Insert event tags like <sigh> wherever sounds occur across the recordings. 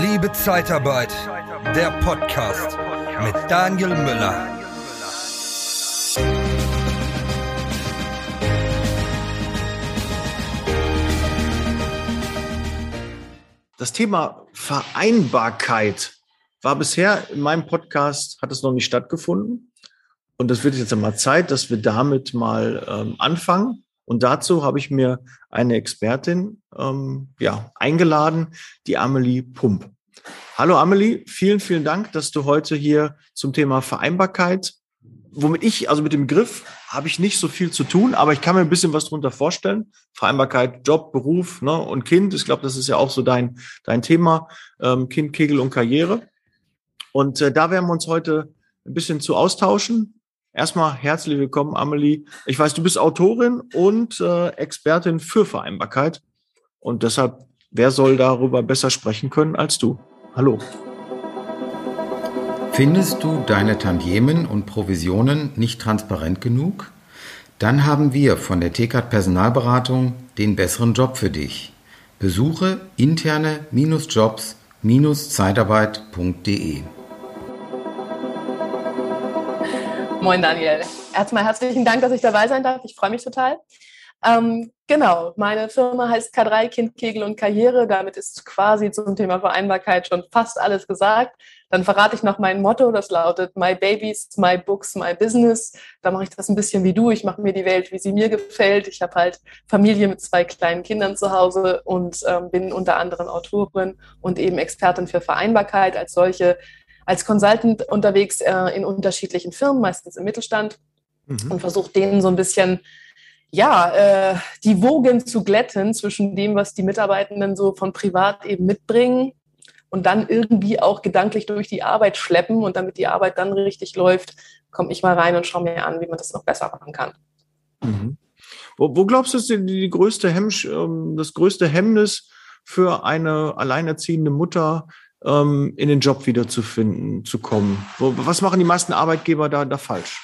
Liebe Zeitarbeit, der Podcast mit Daniel Müller. Das Thema Vereinbarkeit war bisher in meinem Podcast, hat es noch nicht stattgefunden. Und es wird jetzt einmal Zeit, dass wir damit mal ähm, anfangen. Und dazu habe ich mir eine Expertin ähm, ja, eingeladen, die Amelie Pump. Hallo Amelie, vielen, vielen Dank, dass du heute hier zum Thema Vereinbarkeit, womit ich, also mit dem Begriff, habe ich nicht so viel zu tun, aber ich kann mir ein bisschen was darunter vorstellen. Vereinbarkeit, Job, Beruf ne, und Kind. Ich glaube, das ist ja auch so dein, dein Thema. Ähm, kind, Kegel und Karriere. Und äh, da werden wir uns heute ein bisschen zu austauschen. Erstmal herzlich willkommen, Amelie. Ich weiß, du bist Autorin und äh, Expertin für Vereinbarkeit. Und deshalb, wer soll darüber besser sprechen können als du? Hallo. Findest du deine Tantiemen und Provisionen nicht transparent genug? Dann haben wir von der TKAT Personalberatung den besseren Job für dich. Besuche interne-jobs-zeitarbeit.de. Moin Daniel. Erstmal herzlichen Dank, dass ich dabei sein darf. Ich freue mich total. Ähm, genau, meine Firma heißt K3 Kind, Kegel und Karriere. Damit ist quasi zum Thema Vereinbarkeit schon fast alles gesagt. Dann verrate ich noch mein Motto, das lautet My Babies, My Books, My Business. Da mache ich das ein bisschen wie du. Ich mache mir die Welt, wie sie mir gefällt. Ich habe halt Familie mit zwei kleinen Kindern zu Hause und ähm, bin unter anderem Autorin und eben Expertin für Vereinbarkeit als solche als Consultant unterwegs äh, in unterschiedlichen Firmen, meistens im Mittelstand, mhm. und versuche denen so ein bisschen ja, äh, die Wogen zu glätten zwischen dem, was die Mitarbeitenden so von privat eben mitbringen und dann irgendwie auch gedanklich durch die Arbeit schleppen. Und damit die Arbeit dann richtig läuft, komme ich mal rein und schaue mir an, wie man das noch besser machen kann. Mhm. Wo, wo, glaubst du, ist die, die größte Hemmsch, ähm, das größte Hemmnis für eine alleinerziehende Mutter, ähm, in den Job wiederzufinden, zu kommen? Was machen die meisten Arbeitgeber da, da falsch?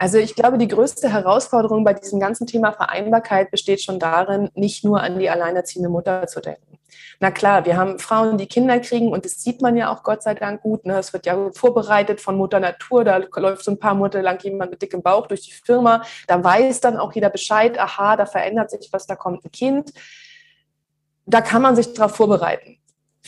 Also ich glaube, die größte Herausforderung bei diesem ganzen Thema Vereinbarkeit besteht schon darin, nicht nur an die alleinerziehende Mutter zu denken. Na klar, wir haben Frauen, die Kinder kriegen und das sieht man ja auch Gott sei Dank gut. Ne? Es wird ja vorbereitet von Mutter Natur. Da läuft so ein paar Monate lang jemand mit dickem Bauch durch die Firma. Da weiß dann auch jeder Bescheid, aha, da verändert sich was, da kommt ein Kind. Da kann man sich darauf vorbereiten.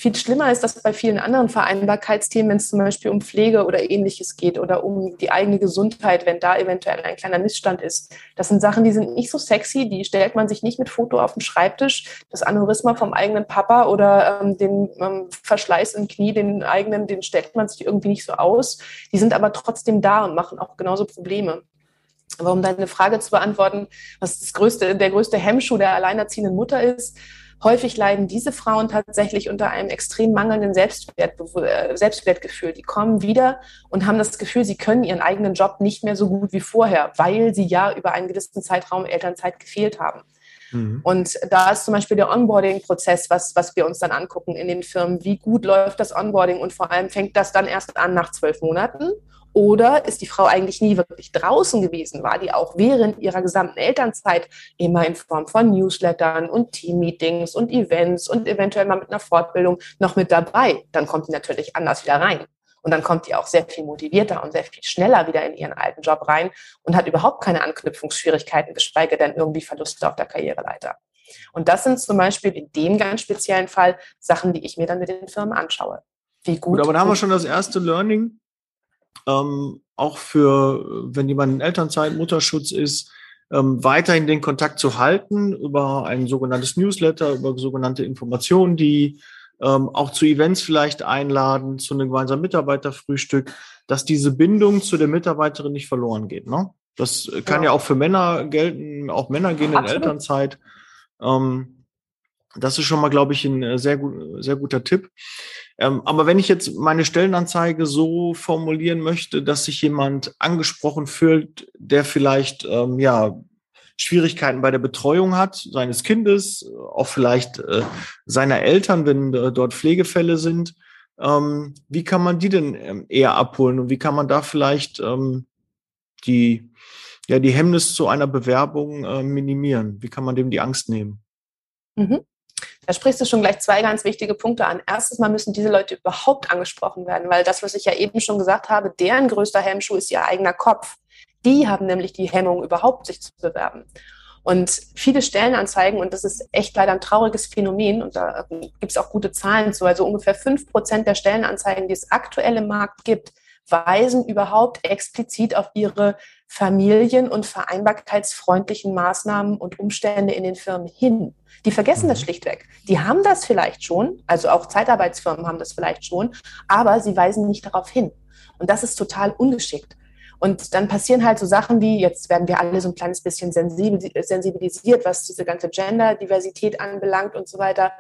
Viel schlimmer ist das bei vielen anderen Vereinbarkeitsthemen, wenn es zum Beispiel um Pflege oder ähnliches geht oder um die eigene Gesundheit, wenn da eventuell ein kleiner Missstand ist. Das sind Sachen, die sind nicht so sexy, die stellt man sich nicht mit Foto auf den Schreibtisch. Das Aneurysma vom eigenen Papa oder ähm, den ähm, Verschleiß im Knie, den eigenen, den stellt man sich irgendwie nicht so aus. Die sind aber trotzdem da und machen auch genauso Probleme. Aber um deine Frage zu beantworten, was größte, der größte Hemmschuh der alleinerziehenden Mutter ist, Häufig leiden diese Frauen tatsächlich unter einem extrem mangelnden Selbstwert, äh, Selbstwertgefühl. Die kommen wieder und haben das Gefühl, sie können ihren eigenen Job nicht mehr so gut wie vorher, weil sie ja über einen gewissen Zeitraum Elternzeit gefehlt haben. Mhm. Und da ist zum Beispiel der Onboarding-Prozess, was, was wir uns dann angucken in den Firmen. Wie gut läuft das Onboarding und vor allem fängt das dann erst an nach zwölf Monaten oder ist die Frau eigentlich nie wirklich draußen gewesen? War die auch während ihrer gesamten Elternzeit immer in Form von Newslettern und Teammeetings und Events und eventuell mal mit einer Fortbildung noch mit dabei? Dann kommt die natürlich anders wieder rein. Und dann kommt die auch sehr viel motivierter und sehr viel schneller wieder in ihren alten Job rein und hat überhaupt keine Anknüpfungsschwierigkeiten, geschweige denn irgendwie Verluste auf der Karriereleiter. Und das sind zum Beispiel in dem ganz speziellen Fall Sachen, die ich mir dann mit den Firmen anschaue. Wie gut. gut aber da haben wir schon das erste Learning ähm, auch für, wenn jemand in Elternzeit, Mutterschutz ist, ähm, weiterhin den Kontakt zu halten über ein sogenanntes Newsletter, über sogenannte Informationen, die ähm, auch zu Events vielleicht einladen, zu einem gemeinsamen Mitarbeiterfrühstück, dass diese Bindung zu der Mitarbeiterin nicht verloren geht. Ne? Das kann ja. ja auch für Männer gelten, auch Männer gehen Absolut. in Elternzeit. Ähm, das ist schon mal, glaube ich, ein sehr, gut, sehr guter Tipp. Ähm, aber wenn ich jetzt meine Stellenanzeige so formulieren möchte, dass sich jemand angesprochen fühlt, der vielleicht ähm, ja Schwierigkeiten bei der Betreuung hat seines Kindes, auch vielleicht äh, seiner Eltern, wenn äh, dort Pflegefälle sind, ähm, wie kann man die denn ähm, eher abholen und wie kann man da vielleicht ähm, die ja die Hemmnis zu einer Bewerbung äh, minimieren? Wie kann man dem die Angst nehmen? Mhm. Da sprichst du schon gleich zwei ganz wichtige Punkte an. Erstens mal müssen diese Leute überhaupt angesprochen werden, weil das, was ich ja eben schon gesagt habe, deren größter Hemmschuh ist ihr eigener Kopf. Die haben nämlich die Hemmung, überhaupt sich zu bewerben. Und viele Stellenanzeigen, und das ist echt leider ein trauriges Phänomen, und da gibt es auch gute Zahlen zu, also ungefähr fünf Prozent der Stellenanzeigen, die es aktuell im Markt gibt, weisen überhaupt explizit auf ihre familien- und vereinbarkeitsfreundlichen Maßnahmen und Umstände in den Firmen hin. Die vergessen das mhm. schlichtweg. Die haben das vielleicht schon, also auch Zeitarbeitsfirmen haben das vielleicht schon, aber sie weisen nicht darauf hin. Und das ist total ungeschickt. Und dann passieren halt so Sachen wie, jetzt werden wir alle so ein kleines bisschen sensibilisiert, was diese ganze Gender-Diversität anbelangt und so weiter.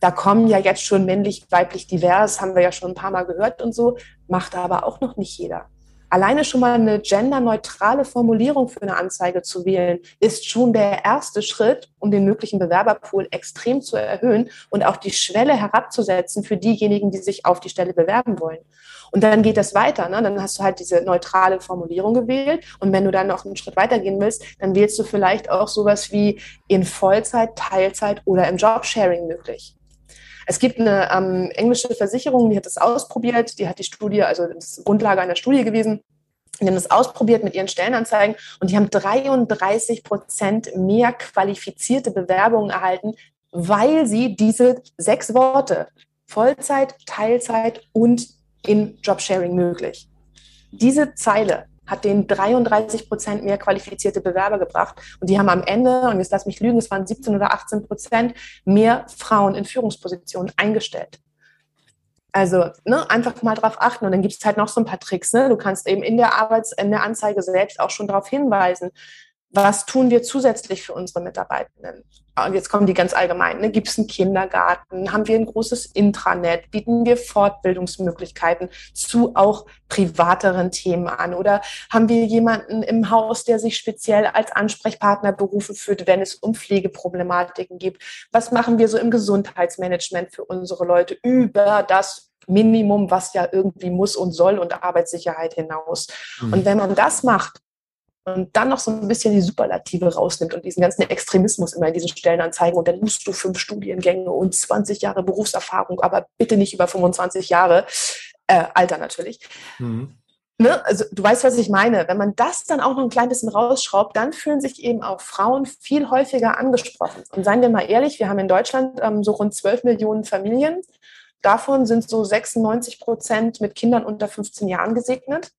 Da kommen ja jetzt schon männlich, weiblich divers, haben wir ja schon ein paar Mal gehört und so, macht aber auch noch nicht jeder. Alleine schon mal eine genderneutrale Formulierung für eine Anzeige zu wählen, ist schon der erste Schritt, um den möglichen Bewerberpool extrem zu erhöhen und auch die Schwelle herabzusetzen für diejenigen, die sich auf die Stelle bewerben wollen. Und dann geht das weiter. Ne? Dann hast du halt diese neutrale Formulierung gewählt. Und wenn du dann noch einen Schritt weiter gehen willst, dann wählst du vielleicht auch sowas wie in Vollzeit, Teilzeit oder im Jobsharing möglich. Es gibt eine ähm, englische Versicherung, die hat das ausprobiert, die hat die Studie, also das ist Grundlage einer Studie gewesen, die haben das ausprobiert mit ihren Stellenanzeigen und die haben 33 Prozent mehr qualifizierte Bewerbungen erhalten, weil sie diese sechs Worte Vollzeit, Teilzeit und in Jobsharing möglich. Diese Zeile hat den 33 Prozent mehr qualifizierte Bewerber gebracht. Und die haben am Ende, und jetzt lass mich lügen, es waren 17 oder 18 Prozent mehr Frauen in Führungspositionen eingestellt. Also ne, einfach mal drauf achten. Und dann gibt es halt noch so ein paar Tricks. Ne? Du kannst eben in der Arbeits-, in der Anzeige selbst auch schon darauf hinweisen, was tun wir zusätzlich für unsere Mitarbeitenden? Und jetzt kommen die ganz allgemein. Ne? Gibt es einen Kindergarten? Haben wir ein großes Intranet? Bieten wir Fortbildungsmöglichkeiten zu auch privateren Themen an? Oder haben wir jemanden im Haus, der sich speziell als Ansprechpartner berufen führt, wenn es um Pflegeproblematiken geht? Was machen wir so im Gesundheitsmanagement für unsere Leute über das Minimum, was ja irgendwie muss und soll und Arbeitssicherheit hinaus? Mhm. Und wenn man das macht, und dann noch so ein bisschen die Superlative rausnimmt und diesen ganzen Extremismus immer in diesen Stellenanzeigen und dann musst du fünf Studiengänge und 20 Jahre Berufserfahrung, aber bitte nicht über 25 Jahre, äh, Alter natürlich. Mhm. Ne? Also du weißt, was ich meine. Wenn man das dann auch noch ein klein bisschen rausschraubt, dann fühlen sich eben auch Frauen viel häufiger angesprochen. Und seien wir mal ehrlich, wir haben in Deutschland ähm, so rund 12 Millionen Familien. Davon sind so 96 Prozent mit Kindern unter 15 Jahren gesegnet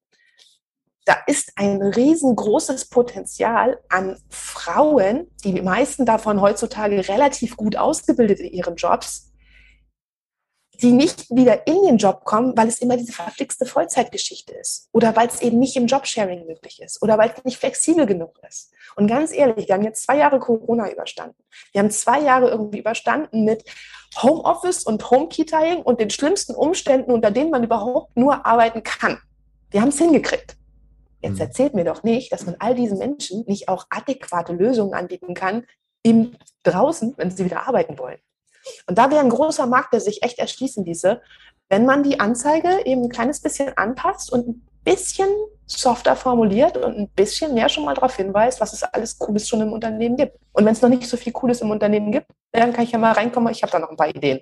da ist ein riesengroßes Potenzial an Frauen, die meisten davon heutzutage relativ gut ausgebildet in ihren Jobs, die nicht wieder in den Job kommen, weil es immer diese verflixte Vollzeitgeschichte ist oder weil es eben nicht im Jobsharing möglich ist oder weil es nicht flexibel genug ist. Und ganz ehrlich, wir haben jetzt zwei Jahre Corona überstanden. Wir haben zwei Jahre irgendwie überstanden mit Homeoffice und Homekitaying und den schlimmsten Umständen, unter denen man überhaupt nur arbeiten kann. Wir haben es hingekriegt. Jetzt mhm. erzählt mir doch nicht, dass man all diesen Menschen nicht auch adäquate Lösungen anbieten kann, im draußen, wenn sie wieder arbeiten wollen. Und da wäre ein großer Markt, der sich echt erschließen ließe, wenn man die Anzeige eben ein kleines bisschen anpasst und ein bisschen softer formuliert und ein bisschen mehr schon mal darauf hinweist, was es alles Cooles schon im Unternehmen gibt. Und wenn es noch nicht so viel Cooles im Unternehmen gibt, dann kann ich ja mal reinkommen. Ich habe da noch ein paar Ideen.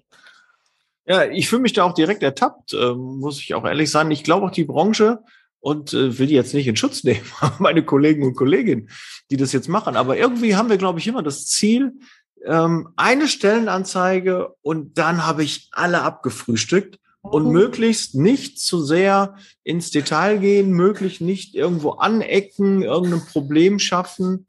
Ja, ich fühle mich da auch direkt ertappt, äh, muss ich auch ehrlich sagen. Ich glaube auch die Branche und äh, will die jetzt nicht in Schutz nehmen, <laughs> meine Kollegen und Kolleginnen, die das jetzt machen. Aber irgendwie haben wir, glaube ich, immer das Ziel, ähm, eine Stellenanzeige und dann habe ich alle abgefrühstückt und mhm. möglichst nicht zu sehr ins Detail gehen, möglichst nicht irgendwo anecken, irgendein Problem schaffen,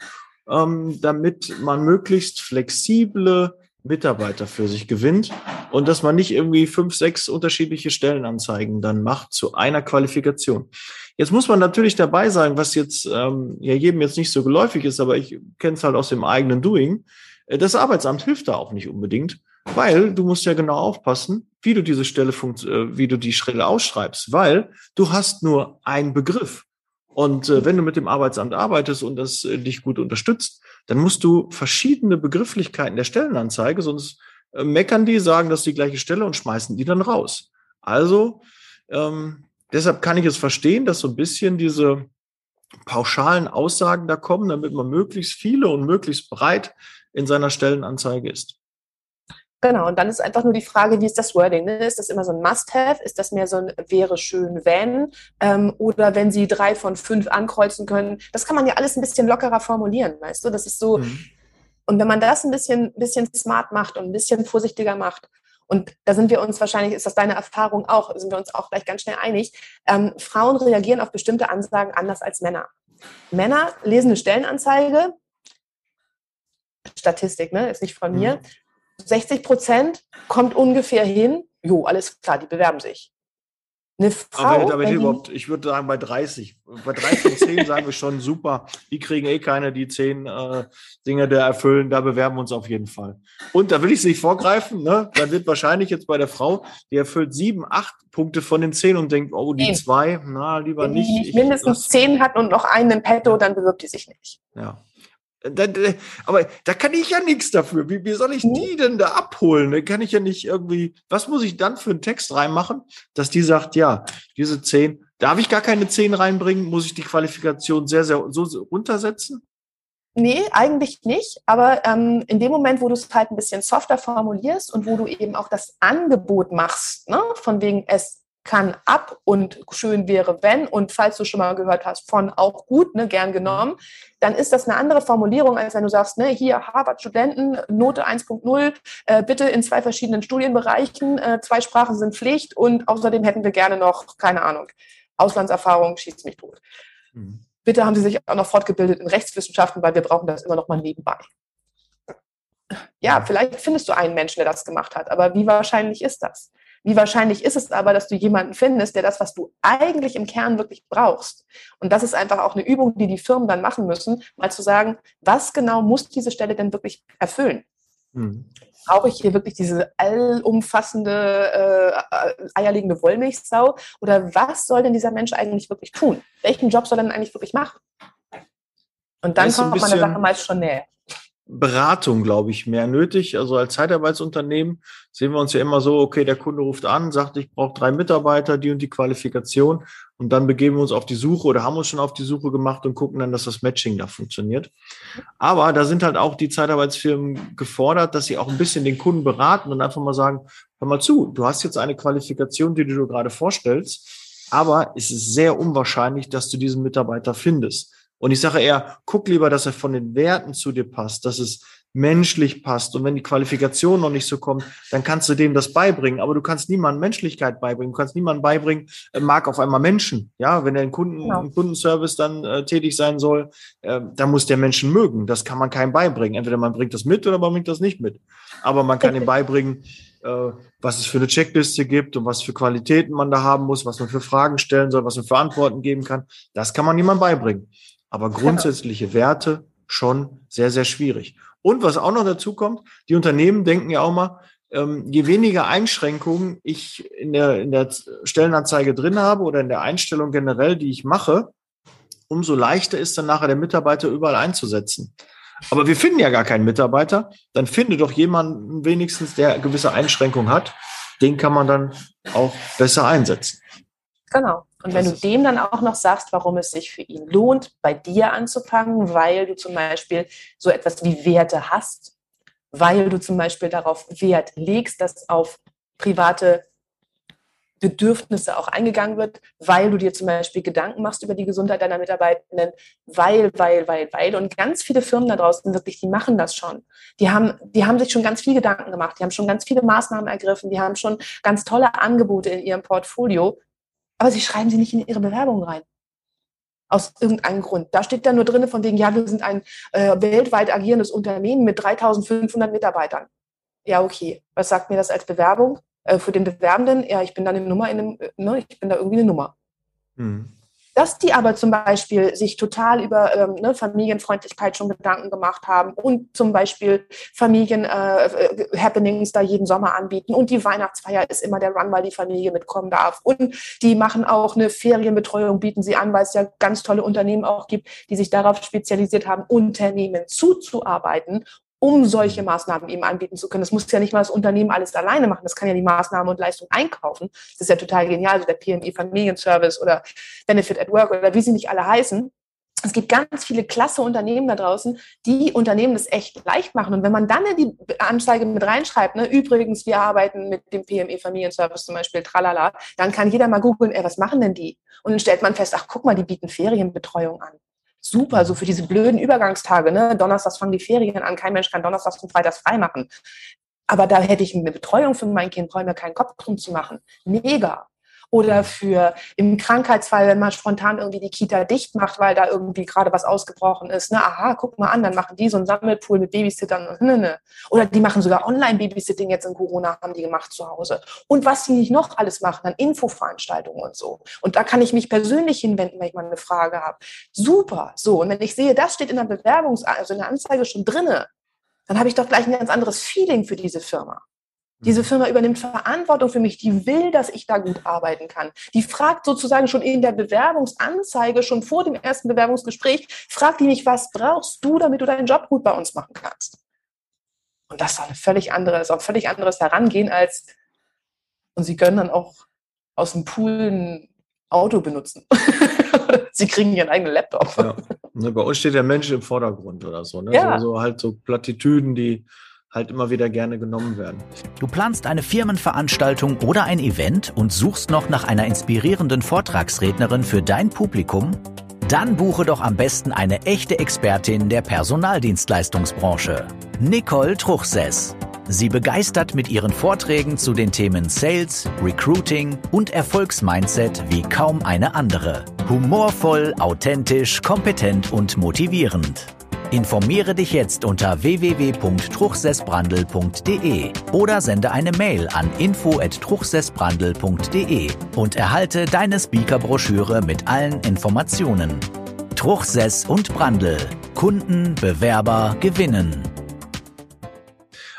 ähm, damit man möglichst flexible Mitarbeiter für sich gewinnt und dass man nicht irgendwie fünf, sechs unterschiedliche Stellenanzeigen dann macht zu einer Qualifikation. Jetzt muss man natürlich dabei sein, was jetzt ähm, ja jedem jetzt nicht so geläufig ist, aber ich kenne es halt aus dem eigenen Doing. Äh, das Arbeitsamt hilft da auch nicht unbedingt, weil du musst ja genau aufpassen, wie du diese Stelle funkt, äh, wie du die Stelle ausschreibst, weil du hast nur einen Begriff. Und äh, wenn du mit dem Arbeitsamt arbeitest und das äh, dich gut unterstützt, dann musst du verschiedene Begrifflichkeiten der Stellenanzeige, sonst meckern die, sagen, das ist die gleiche Stelle und schmeißen die dann raus. Also ähm, deshalb kann ich es verstehen, dass so ein bisschen diese pauschalen Aussagen da kommen, damit man möglichst viele und möglichst breit in seiner Stellenanzeige ist. Genau, und dann ist einfach nur die Frage, wie ist das Wording? Ne? Ist das immer so ein Must-Have? Ist das mehr so ein wäre schön, wenn? Ähm, oder wenn Sie drei von fünf ankreuzen können? Das kann man ja alles ein bisschen lockerer formulieren, weißt du? Das ist so. Mhm. Und wenn man das ein bisschen, bisschen smart macht und ein bisschen vorsichtiger macht, und da sind wir uns wahrscheinlich, ist das deine Erfahrung auch, sind wir uns auch gleich ganz schnell einig, ähm, Frauen reagieren auf bestimmte Ansagen anders als Männer. Männer lesen eine Stellenanzeige, Statistik, ne, ist nicht von mir, mhm. 60 Prozent kommt ungefähr hin, jo, alles klar, die bewerben sich. Eine Frau, aber, aber überhaupt, ich würde sagen, bei 30. Bei 30 von 10 sagen wir schon super. Die kriegen eh keine, die 10 äh, Dinge da erfüllen. Da bewerben wir uns auf jeden Fall. Und da will ich es nicht vorgreifen. Ne? Dann wird wahrscheinlich jetzt bei der Frau, die erfüllt 7, 8 Punkte von den 10 und denkt, oh, die 2, na, lieber Wenn nicht. Wenn die nicht mindestens 10 hat und noch einen im Petto, dann bewirbt die sich nicht. Ja. Aber da kann ich ja nichts dafür. Wie, wie soll ich hm? die denn da abholen? Da kann ich ja nicht irgendwie, was muss ich dann für einen Text reinmachen, dass die sagt, ja, diese zehn, darf ich gar keine zehn reinbringen? Muss ich die Qualifikation sehr, sehr so runtersetzen? Nee, eigentlich nicht. Aber ähm, in dem Moment, wo du es halt ein bisschen softer formulierst und wo du eben auch das Angebot machst, ne, von wegen es kann ab und schön wäre, wenn und falls du schon mal gehört hast, von auch gut, ne, gern genommen, dann ist das eine andere Formulierung, als wenn du sagst, ne, hier Harvard-Studenten, Note 1.0, äh, bitte in zwei verschiedenen Studienbereichen, äh, zwei Sprachen sind Pflicht und außerdem hätten wir gerne noch, keine Ahnung, Auslandserfahrung, schießt mich tot. Mhm. Bitte haben Sie sich auch noch fortgebildet in Rechtswissenschaften, weil wir brauchen das immer noch mal nebenbei. Ja, vielleicht findest du einen Menschen, der das gemacht hat, aber wie wahrscheinlich ist das? Wie wahrscheinlich ist es aber, dass du jemanden findest, der das, was du eigentlich im Kern wirklich brauchst? Und das ist einfach auch eine Übung, die die Firmen dann machen müssen, mal zu sagen, was genau muss diese Stelle denn wirklich erfüllen? Hm. Brauche ich hier wirklich diese allumfassende, äh, eierlegende Wollmilchsau? Oder was soll denn dieser Mensch eigentlich wirklich tun? Welchen Job soll er denn eigentlich wirklich machen? Und dann kommt man der Sache meist schon näher. Beratung, glaube ich, mehr nötig. Also als Zeitarbeitsunternehmen sehen wir uns ja immer so, okay, der Kunde ruft an, sagt, ich brauche drei Mitarbeiter, die und die Qualifikation. Und dann begeben wir uns auf die Suche oder haben uns schon auf die Suche gemacht und gucken dann, dass das Matching da funktioniert. Aber da sind halt auch die Zeitarbeitsfirmen gefordert, dass sie auch ein bisschen den Kunden beraten und einfach mal sagen, hör mal zu, du hast jetzt eine Qualifikation, die du gerade vorstellst, aber es ist sehr unwahrscheinlich, dass du diesen Mitarbeiter findest. Und ich sage eher, guck lieber, dass er von den Werten zu dir passt, dass es menschlich passt. Und wenn die Qualifikation noch nicht so kommt, dann kannst du dem das beibringen. Aber du kannst niemandem Menschlichkeit beibringen. Du kannst niemandem beibringen, äh, mag auf einmal Menschen. Ja, wenn er in Kunden, genau. im Kundenservice dann äh, tätig sein soll, äh, dann muss der Menschen mögen. Das kann man keinem beibringen. Entweder man bringt das mit oder man bringt das nicht mit. Aber man kann ihm beibringen, äh, was es für eine Checkliste gibt und was für Qualitäten man da haben muss, was man für Fragen stellen soll, was man für Antworten geben kann. Das kann man niemandem beibringen. Aber grundsätzliche Werte schon sehr, sehr schwierig. Und was auch noch dazu kommt, die Unternehmen denken ja auch mal, ähm, je weniger Einschränkungen ich in der, in der Stellenanzeige drin habe oder in der Einstellung generell, die ich mache, umso leichter ist dann nachher der Mitarbeiter überall einzusetzen. Aber wir finden ja gar keinen Mitarbeiter. Dann finde doch jemanden wenigstens, der gewisse Einschränkungen hat. Den kann man dann auch besser einsetzen. Genau. Und wenn du dem dann auch noch sagst, warum es sich für ihn lohnt, bei dir anzufangen, weil du zum Beispiel so etwas wie Werte hast, weil du zum Beispiel darauf Wert legst, dass auf private Bedürfnisse auch eingegangen wird, weil du dir zum Beispiel Gedanken machst über die Gesundheit deiner Mitarbeitenden, weil, weil, weil, weil. Und ganz viele Firmen da draußen wirklich, die machen das schon. Die haben, die haben sich schon ganz viel Gedanken gemacht, die haben schon ganz viele Maßnahmen ergriffen, die haben schon ganz tolle Angebote in ihrem Portfolio, aber sie schreiben sie nicht in ihre Bewerbung rein. Aus irgendeinem Grund. Da steht dann nur drin von wegen, ja, wir sind ein äh, weltweit agierendes Unternehmen mit 3500 Mitarbeitern. Ja, okay. Was sagt mir das als Bewerbung? Äh, für den Bewerbenden, ja, ich bin da eine Nummer in einem, äh, ne, ich bin da irgendwie eine Nummer. Mhm. Dass die aber zum Beispiel sich total über ähm, ne, Familienfreundlichkeit schon Gedanken gemacht haben und zum Beispiel Familien-Happenings äh, da jeden Sommer anbieten und die Weihnachtsfeier ist immer der Run, weil die Familie mitkommen darf und die machen auch eine Ferienbetreuung, bieten sie an, weil es ja ganz tolle Unternehmen auch gibt, die sich darauf spezialisiert haben, Unternehmen zuzuarbeiten um solche Maßnahmen eben anbieten zu können. Das muss ja nicht mal das Unternehmen alles alleine machen. Das kann ja die Maßnahmen und Leistung einkaufen. Das ist ja total genial. Also der PMI Familienservice oder Benefit at Work oder wie sie nicht alle heißen. es gibt ganz viele klasse Unternehmen da draußen, die Unternehmen das echt leicht machen. Und wenn man dann in die Anzeige mit reinschreibt, ne, übrigens, wir arbeiten mit dem PME Familienservice zum Beispiel, tralala, dann kann jeder mal googeln, ey, was machen denn die? Und dann stellt man fest, ach, guck mal, die bieten Ferienbetreuung an. Super, so für diese blöden Übergangstage, ne? Donnerstags fangen die Ferien an, kein Mensch kann Donnerstags und Freitags frei machen. Aber da hätte ich eine Betreuung für mein Kind, brauche mir keinen Kopf drum zu machen. Mega oder für im Krankheitsfall, wenn man spontan irgendwie die Kita dicht macht, weil da irgendwie gerade was ausgebrochen ist. Na, aha, guck mal an, dann machen die so einen Sammelpool mit Babysittern. Und, ne, ne. Oder die machen sogar Online-Babysitting jetzt in Corona, haben die gemacht zu Hause. Und was die nicht noch alles machen, dann Infoveranstaltungen und so. Und da kann ich mich persönlich hinwenden, wenn ich mal eine Frage habe. Super, so. Und wenn ich sehe, das steht in der Bewerbungs-, also in der Anzeige schon drinne, dann habe ich doch gleich ein ganz anderes Feeling für diese Firma. Diese Firma übernimmt Verantwortung für mich, die will, dass ich da gut arbeiten kann. Die fragt sozusagen schon in der Bewerbungsanzeige, schon vor dem ersten Bewerbungsgespräch, fragt die mich, was brauchst du, damit du deinen Job gut bei uns machen kannst? Und das ist ein völlig anderes, auch ein völlig anderes Herangehen als, und sie können dann auch aus dem Pool ein Auto benutzen. <laughs> sie kriegen ihren eigenen Laptop. Ja. Ne, bei uns steht der Mensch im Vordergrund oder so. Ne? Ja. So, so halt so Plattitüden, die halt immer wieder gerne genommen werden. Du planst eine Firmenveranstaltung oder ein Event und suchst noch nach einer inspirierenden Vortragsrednerin für dein Publikum? Dann buche doch am besten eine echte Expertin der Personaldienstleistungsbranche, Nicole Truchsess. Sie begeistert mit ihren Vorträgen zu den Themen Sales, Recruiting und Erfolgsmindset wie kaum eine andere. Humorvoll, authentisch, kompetent und motivierend. Informiere dich jetzt unter www.truchsessbrandel.de oder sende eine Mail an info@truchsessbrandel.de und erhalte deine Speakerbroschüre mit allen Informationen. Truchsess und Brandel. Kunden, Bewerber gewinnen.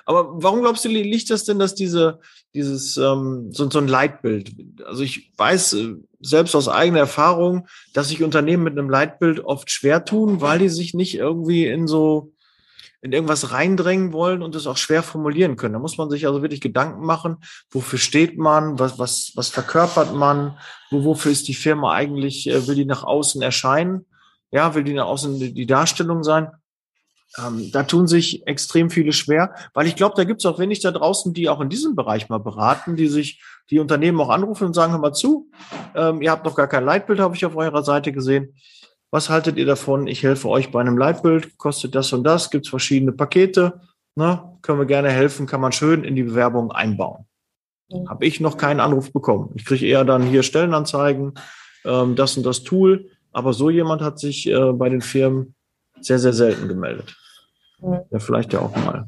Aber warum glaubst du, liegt das denn, dass diese, dieses, ähm, so, so ein Leitbild, also ich weiß äh, selbst aus eigener Erfahrung, dass sich Unternehmen mit einem Leitbild oft schwer tun, weil die sich nicht irgendwie in so, in irgendwas reindrängen wollen und es auch schwer formulieren können. Da muss man sich also wirklich Gedanken machen, wofür steht man, was, was, was verkörpert man, wo, wofür ist die Firma eigentlich, äh, will die nach außen erscheinen, ja, will die nach außen die Darstellung sein. Ähm, da tun sich extrem viele schwer, weil ich glaube, da gibt es auch wenig da draußen, die auch in diesem Bereich mal beraten, die sich die Unternehmen auch anrufen und sagen, hör mal zu, ähm, ihr habt noch gar kein Leitbild, habe ich auf eurer Seite gesehen. Was haltet ihr davon? Ich helfe euch bei einem Leitbild, kostet das und das, gibt es verschiedene Pakete, ne? können wir gerne helfen, kann man schön in die Bewerbung einbauen. Mhm. Habe ich noch keinen Anruf bekommen. Ich kriege eher dann hier Stellenanzeigen, ähm, das und das Tool, aber so jemand hat sich äh, bei den Firmen sehr, sehr selten gemeldet. Ja, vielleicht ja auch mal.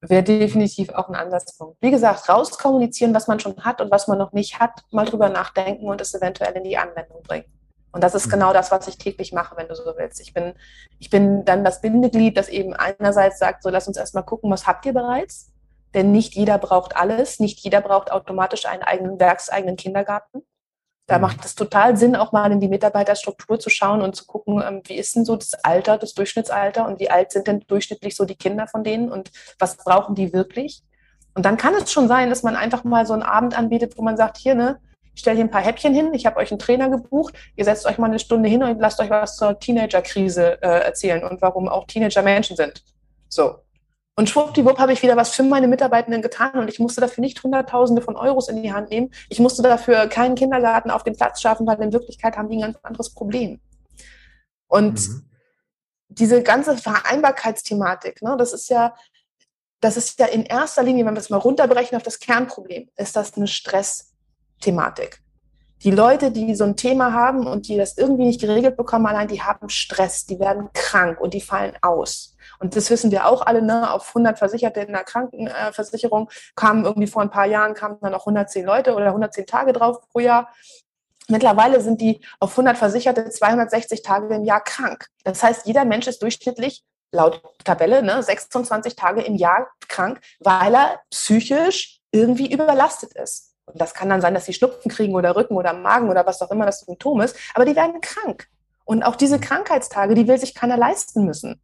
Wäre definitiv auch ein Ansatzpunkt. Wie gesagt, rauskommunizieren, was man schon hat und was man noch nicht hat, mal drüber nachdenken und es eventuell in die Anwendung bringen. Und das ist genau das, was ich täglich mache, wenn du so willst. Ich bin, ich bin dann das Bindeglied, das eben einerseits sagt, so lass uns erstmal gucken, was habt ihr bereits? Denn nicht jeder braucht alles, nicht jeder braucht automatisch einen eigenen werkseigenen Kindergarten. Da mhm. macht es total Sinn, auch mal in die Mitarbeiterstruktur zu schauen und zu gucken, ähm, wie ist denn so das Alter, das Durchschnittsalter und wie alt sind denn durchschnittlich so die Kinder von denen und was brauchen die wirklich? Und dann kann es schon sein, dass man einfach mal so einen Abend anbietet, wo man sagt, hier, ne, ich stelle hier ein paar Häppchen hin, ich habe euch einen Trainer gebucht, ihr setzt euch mal eine Stunde hin und lasst euch was zur Teenagerkrise äh, erzählen und warum auch Teenager Menschen sind. So. Und schwuppdiwupp habe ich wieder was für meine Mitarbeitenden getan und ich musste dafür nicht Hunderttausende von Euros in die Hand nehmen. Ich musste dafür keinen Kindergarten auf dem Platz schaffen, weil in Wirklichkeit haben die ein ganz anderes Problem. Und mhm. diese ganze Vereinbarkeitsthematik, ne, das ist ja, das ist ja in erster Linie, wenn wir es mal runterbrechen auf das Kernproblem, ist das eine Stressthematik. Die Leute, die so ein Thema haben und die das irgendwie nicht geregelt bekommen, allein die haben Stress, die werden krank und die fallen aus. Und das wissen wir auch alle, ne? auf 100 Versicherte in der Krankenversicherung kamen irgendwie vor ein paar Jahren kamen dann noch 110 Leute oder 110 Tage drauf pro Jahr. Mittlerweile sind die auf 100 Versicherte 260 Tage im Jahr krank. Das heißt, jeder Mensch ist durchschnittlich laut Tabelle ne, 26 Tage im Jahr krank, weil er psychisch irgendwie überlastet ist. Und das kann dann sein, dass sie Schnupfen kriegen oder Rücken oder Magen oder was auch immer das Symptom ist, aber die werden krank. Und auch diese Krankheitstage, die will sich keiner leisten müssen.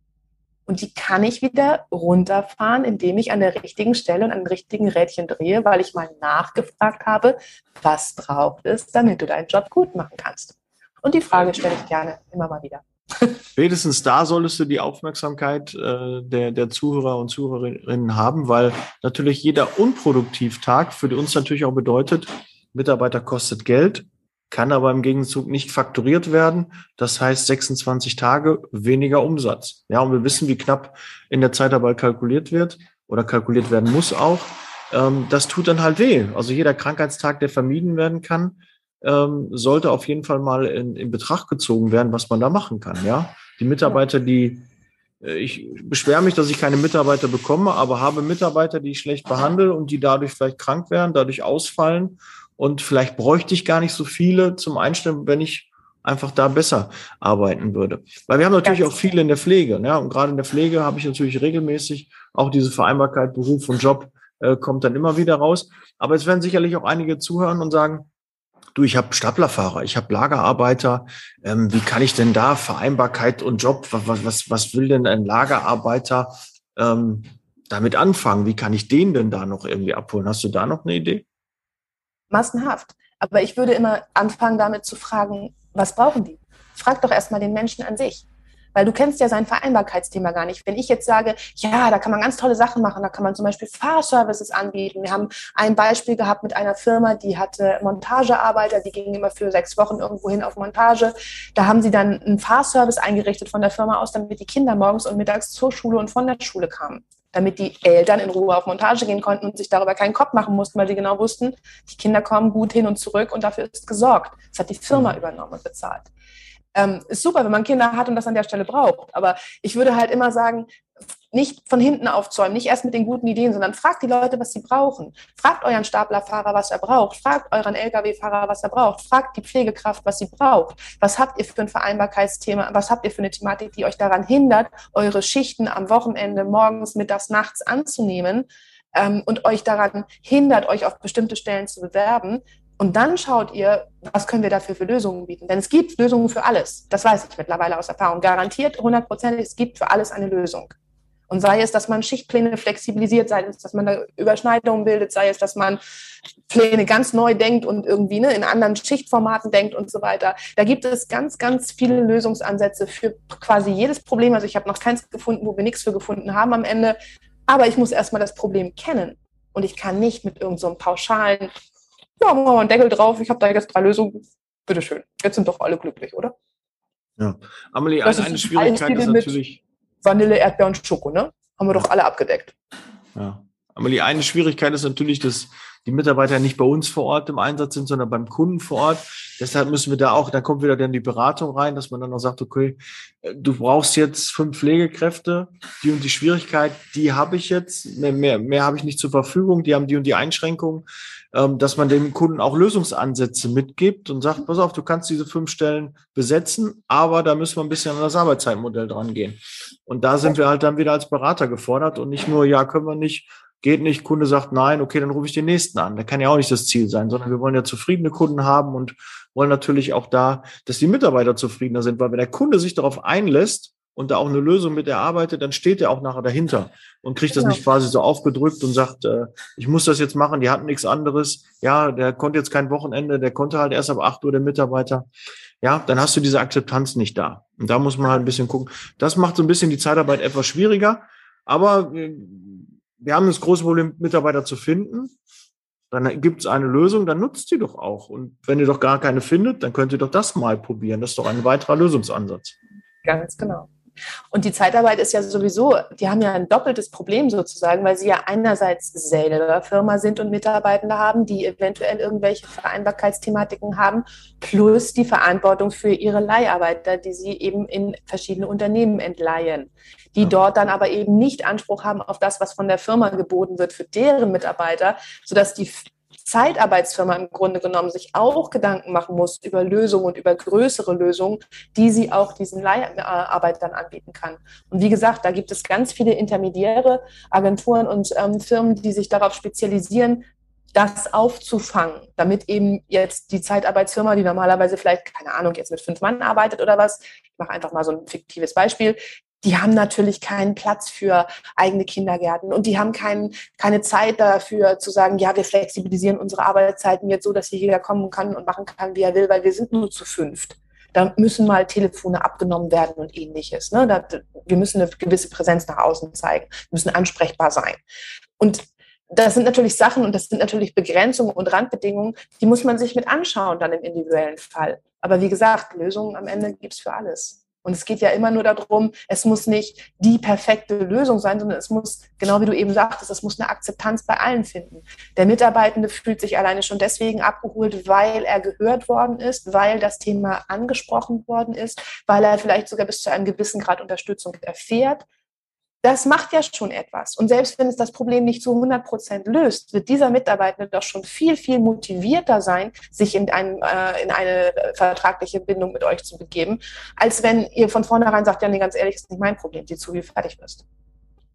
Und die kann ich wieder runterfahren, indem ich an der richtigen Stelle und an den richtigen Rädchen drehe, weil ich mal nachgefragt habe, was braucht es, damit du deinen Job gut machen kannst. Und die Frage stelle ich gerne immer mal wieder. <laughs> Spätestens da solltest du die Aufmerksamkeit äh, der, der Zuhörer und Zuhörerinnen haben, weil natürlich jeder Unproduktivtag für uns natürlich auch bedeutet, Mitarbeiter kostet Geld, kann aber im Gegenzug nicht fakturiert werden. Das heißt 26 Tage weniger Umsatz. Ja, und wir wissen, wie knapp in der Zeitarbeit kalkuliert wird oder kalkuliert werden muss auch. Ähm, das tut dann halt weh. Also jeder Krankheitstag, der vermieden werden kann, ähm, sollte auf jeden Fall mal in, in Betracht gezogen werden, was man da machen kann. Ja, die Mitarbeiter, die äh, ich beschwere mich, dass ich keine Mitarbeiter bekomme, aber habe Mitarbeiter, die ich schlecht behandle und die dadurch vielleicht krank werden, dadurch ausfallen. Und vielleicht bräuchte ich gar nicht so viele zum Einstellen, wenn ich einfach da besser arbeiten würde. Weil wir haben natürlich auch viele in der Pflege. Ja, und gerade in der Pflege habe ich natürlich regelmäßig auch diese Vereinbarkeit Beruf und Job äh, kommt dann immer wieder raus. Aber es werden sicherlich auch einige zuhören und sagen, du, ich habe Staplerfahrer, ich habe Lagerarbeiter, ähm, wie kann ich denn da Vereinbarkeit und Job, was, was, was will denn ein Lagerarbeiter ähm, damit anfangen? Wie kann ich den denn da noch irgendwie abholen? Hast du da noch eine Idee? Massenhaft. Aber ich würde immer anfangen damit zu fragen, was brauchen die? Frag doch erstmal den Menschen an sich. Weil du kennst ja sein Vereinbarkeitsthema gar nicht. Wenn ich jetzt sage, ja, da kann man ganz tolle Sachen machen, da kann man zum Beispiel Fahrservices anbieten. Wir haben ein Beispiel gehabt mit einer Firma, die hatte Montagearbeiter, die gingen immer für sechs Wochen irgendwo hin auf Montage. Da haben sie dann einen Fahrservice eingerichtet von der Firma aus, damit die Kinder morgens und mittags zur Schule und von der Schule kamen damit die Eltern in Ruhe auf Montage gehen konnten und sich darüber keinen Kopf machen mussten, weil sie genau wussten, die Kinder kommen gut hin und zurück und dafür ist gesorgt. Das hat die Firma mhm. übernommen und bezahlt. Ähm, ist super, wenn man Kinder hat und das an der Stelle braucht. Aber ich würde halt immer sagen, nicht von hinten aufzäumen, nicht erst mit den guten Ideen, sondern fragt die Leute, was sie brauchen. Fragt euren Staplerfahrer, was er braucht. Fragt euren Lkw-Fahrer, was er braucht. Fragt die Pflegekraft, was sie braucht. Was habt ihr für ein Vereinbarkeitsthema? Was habt ihr für eine Thematik, die euch daran hindert, eure Schichten am Wochenende, morgens, mittags, nachts anzunehmen? Ähm, und euch daran hindert, euch auf bestimmte Stellen zu bewerben, und dann schaut ihr, was können wir dafür für Lösungen bieten. Denn es gibt Lösungen für alles. Das weiß ich mittlerweile aus Erfahrung. Garantiert, hundertprozentig, es gibt für alles eine Lösung. Und sei es, dass man Schichtpläne flexibilisiert, sei es, dass man da Überschneidungen bildet, sei es, dass man Pläne ganz neu denkt und irgendwie ne, in anderen Schichtformaten denkt und so weiter. Da gibt es ganz, ganz viele Lösungsansätze für quasi jedes Problem. Also ich habe noch keins gefunden, wo wir nichts für gefunden haben am Ende. Aber ich muss erstmal das Problem kennen. Und ich kann nicht mit irgendeinem so pauschalen ja, machen wir mal einen Deckel drauf, ich habe da jetzt drei Lösungen, bitteschön. Jetzt sind doch alle glücklich, oder? Ja. Amelie, eine, eine Schwierigkeit ist natürlich. Vanille, Erdbeer und Schoko, ne? Haben wir doch alle abgedeckt. Ja. Amelie, eine Schwierigkeit ist natürlich, dass die Mitarbeiter nicht bei uns vor Ort im Einsatz sind, sondern beim Kunden vor Ort. Deshalb müssen wir da auch, da kommt wieder dann die Beratung rein, dass man dann auch sagt, okay, äh, du brauchst jetzt fünf Pflegekräfte, die und die Schwierigkeit, die habe ich jetzt, mehr, mehr, mehr habe ich nicht zur Verfügung, die haben die und die Einschränkungen, ähm, dass man dem Kunden auch Lösungsansätze mitgibt und sagt, pass auf, du kannst diese fünf Stellen besetzen, aber da müssen wir ein bisschen an das Arbeitszeitmodell dran gehen. Und da sind wir halt dann wieder als Berater gefordert und nicht nur, ja, können wir nicht, geht nicht, Kunde sagt nein, okay, dann rufe ich den nächsten an. Da kann ja auch nicht das Ziel sein, sondern wir wollen ja zufriedene Kunden haben und wollen natürlich auch da, dass die Mitarbeiter zufriedener sind, weil wenn der Kunde sich darauf einlässt und da auch eine Lösung mit erarbeitet, dann steht er auch nachher dahinter und kriegt genau. das nicht quasi so aufgedrückt und sagt, äh, ich muss das jetzt machen, die hatten nichts anderes. Ja, der konnte jetzt kein Wochenende, der konnte halt erst ab acht Uhr der Mitarbeiter. Ja, dann hast du diese Akzeptanz nicht da. Und da muss man halt ein bisschen gucken. Das macht so ein bisschen die Zeitarbeit etwas schwieriger. Aber äh, wir haben das große Problem, Mitarbeiter zu finden. Dann gibt es eine Lösung, dann nutzt die doch auch. Und wenn ihr doch gar keine findet, dann könnt ihr doch das mal probieren. Das ist doch ein weiterer Lösungsansatz. Ganz genau. Und die Zeitarbeit ist ja sowieso, die haben ja ein doppeltes Problem sozusagen, weil sie ja einerseits selber Firma sind und Mitarbeitende haben, die eventuell irgendwelche Vereinbarkeitsthematiken haben, plus die Verantwortung für ihre Leiharbeiter, die sie eben in verschiedene Unternehmen entleihen die dort dann aber eben nicht Anspruch haben auf das, was von der Firma geboten wird für deren Mitarbeiter, sodass die Zeitarbeitsfirma im Grunde genommen sich auch Gedanken machen muss über Lösungen und über größere Lösungen, die sie auch diesen Leiharbeitern anbieten kann. Und wie gesagt, da gibt es ganz viele intermediäre Agenturen und ähm, Firmen, die sich darauf spezialisieren, das aufzufangen, damit eben jetzt die Zeitarbeitsfirma, die normalerweise vielleicht, keine Ahnung, jetzt mit fünf Mann arbeitet oder was, ich mache einfach mal so ein fiktives Beispiel, die haben natürlich keinen Platz für eigene Kindergärten und die haben kein, keine Zeit dafür zu sagen, ja, wir flexibilisieren unsere Arbeitszeiten jetzt so, dass hier jeder kommen kann und machen kann, wie er will, weil wir sind nur zu fünft. Da müssen mal Telefone abgenommen werden und ähnliches. Ne? Da, wir müssen eine gewisse Präsenz nach außen zeigen, müssen ansprechbar sein. Und das sind natürlich Sachen und das sind natürlich Begrenzungen und Randbedingungen, die muss man sich mit anschauen dann im individuellen Fall. Aber wie gesagt, Lösungen am Ende gibt es für alles. Und es geht ja immer nur darum, es muss nicht die perfekte Lösung sein, sondern es muss, genau wie du eben sagtest, es muss eine Akzeptanz bei allen finden. Der Mitarbeitende fühlt sich alleine schon deswegen abgeholt, weil er gehört worden ist, weil das Thema angesprochen worden ist, weil er vielleicht sogar bis zu einem gewissen Grad Unterstützung erfährt das macht ja schon etwas. Und selbst wenn es das Problem nicht zu 100 Prozent löst, wird dieser Mitarbeiter doch schon viel, viel motivierter sein, sich in, ein, äh, in eine vertragliche Bindung mit euch zu begeben, als wenn ihr von vornherein sagt, ja, nee, ganz ehrlich, ist nicht mein Problem, sieh zu, wie fertig wirst.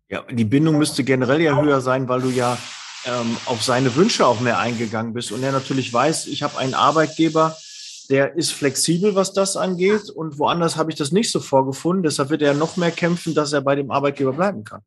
Ja, die Bindung müsste generell ja höher sein, weil du ja ähm, auf seine Wünsche auch mehr eingegangen bist und er natürlich weiß, ich habe einen Arbeitgeber, der ist flexibel, was das angeht. Und woanders habe ich das nicht so vorgefunden. Deshalb wird er noch mehr kämpfen, dass er bei dem Arbeitgeber bleiben kann.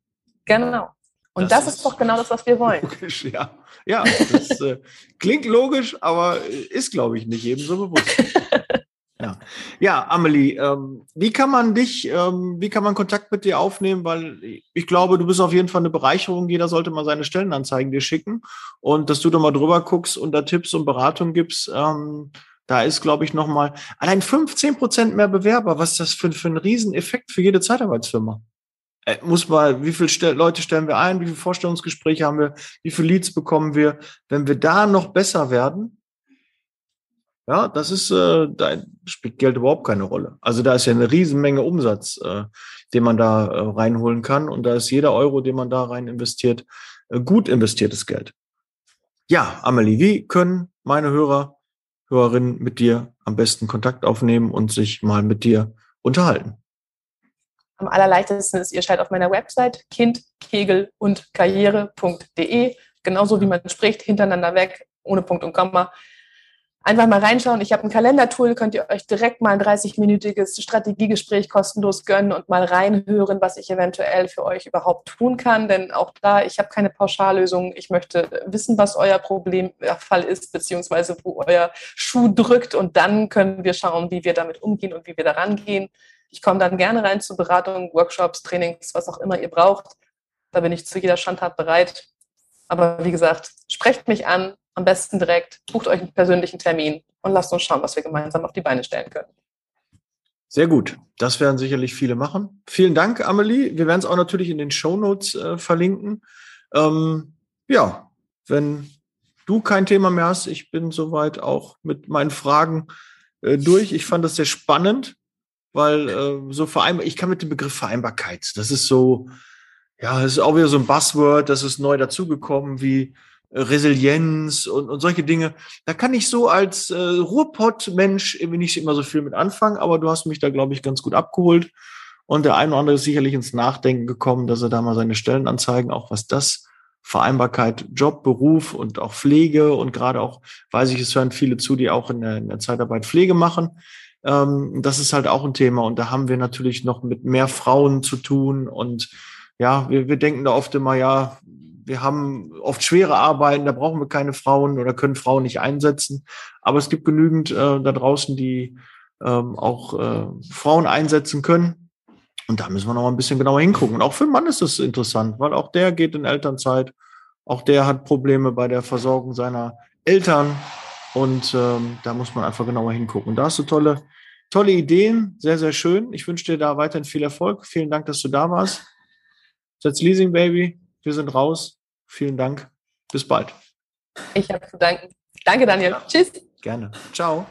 Genau. Und das, das ist, ist, doch genau das, was wir wollen. Logisch, ja. Ja, das äh, klingt logisch, aber ist, glaube ich, nicht jedem so bewusst. <laughs> Ja, ja Amelie, ähm, wie kann man dich, ähm, wie kann man Kontakt mit dir aufnehmen? Weil ich glaube, du bist auf jeden Fall eine Bereicherung. Jeder sollte mal seine Stellenanzeigen dir schicken und dass du da mal drüber guckst und da Tipps und Beratung gibst. Ähm, da ist, glaube ich, nochmal allein 15 Prozent mehr Bewerber. Was ist das für, für ein Rieseneffekt für jede Zeitarbeitsfirma? Äh, muss mal, wie viele Leute stellen wir ein? Wie viele Vorstellungsgespräche haben wir? Wie viele Leads bekommen wir? Wenn wir da noch besser werden, ja, das ist, äh, da spielt Geld überhaupt keine Rolle. Also da ist ja eine Riesenmenge Umsatz, äh, den man da äh, reinholen kann. Und da ist jeder Euro, den man da rein investiert, äh, gut investiertes Geld. Ja, Amelie, wie können meine Hörer Hörerin mit dir am besten Kontakt aufnehmen und sich mal mit dir unterhalten? Am allerleichtesten ist, ihr schaltet auf meiner Website kind, kegel und karriere.de, genauso wie man spricht, hintereinander weg, ohne Punkt und Komma einfach mal reinschauen. Ich habe ein Kalendertool, könnt ihr euch direkt mal ein 30-minütiges Strategiegespräch kostenlos gönnen und mal reinhören, was ich eventuell für euch überhaupt tun kann. Denn auch da, ich habe keine Pauschallösung. Ich möchte wissen, was euer Problemfall ist, beziehungsweise wo euer Schuh drückt. Und dann können wir schauen, wie wir damit umgehen und wie wir daran gehen. Ich komme dann gerne rein zu Beratungen, Workshops, Trainings, was auch immer ihr braucht. Da bin ich zu jeder Standart bereit. Aber wie gesagt, sprecht mich an, am besten direkt, bucht euch einen persönlichen Termin und lasst uns schauen, was wir gemeinsam auf die Beine stellen können. Sehr gut. Das werden sicherlich viele machen. Vielen Dank, Amelie. Wir werden es auch natürlich in den Show Notes äh, verlinken. Ähm, ja, wenn du kein Thema mehr hast, ich bin soweit auch mit meinen Fragen äh, durch. Ich fand das sehr spannend, weil äh, so vereinbar, ich kann mit dem Begriff Vereinbarkeit, das ist so, ja, das ist auch wieder so ein Buzzword, das ist neu dazugekommen, wie Resilienz und, und solche Dinge. Da kann ich so als äh, Ruhrpott-Mensch irgendwie nicht immer so viel mit anfangen, aber du hast mich da, glaube ich, ganz gut abgeholt. Und der eine oder andere ist sicherlich ins Nachdenken gekommen, dass er da mal seine Stellenanzeigen, auch was das Vereinbarkeit, Job, Beruf und auch Pflege und gerade auch, weiß ich, es hören viele zu, die auch in der, in der Zeitarbeit Pflege machen. Ähm, das ist halt auch ein Thema und da haben wir natürlich noch mit mehr Frauen zu tun und ja, wir, wir denken da oft immer, ja, wir haben oft schwere Arbeiten, da brauchen wir keine Frauen oder können Frauen nicht einsetzen. Aber es gibt genügend äh, da draußen, die ähm, auch äh, Frauen einsetzen können. Und da müssen wir noch mal ein bisschen genauer hingucken. Und auch für den Mann ist das interessant, weil auch der geht in Elternzeit. Auch der hat Probleme bei der Versorgung seiner Eltern. Und ähm, da muss man einfach genauer hingucken. Und da hast du tolle, tolle Ideen. Sehr, sehr schön. Ich wünsche dir da weiterhin viel Erfolg. Vielen Dank, dass du da warst. That's Leasing Baby. Wir sind raus. Vielen Dank. Bis bald. Ich habe zu danken. Danke, Daniel. Ja. Tschüss. Gerne. Ciao.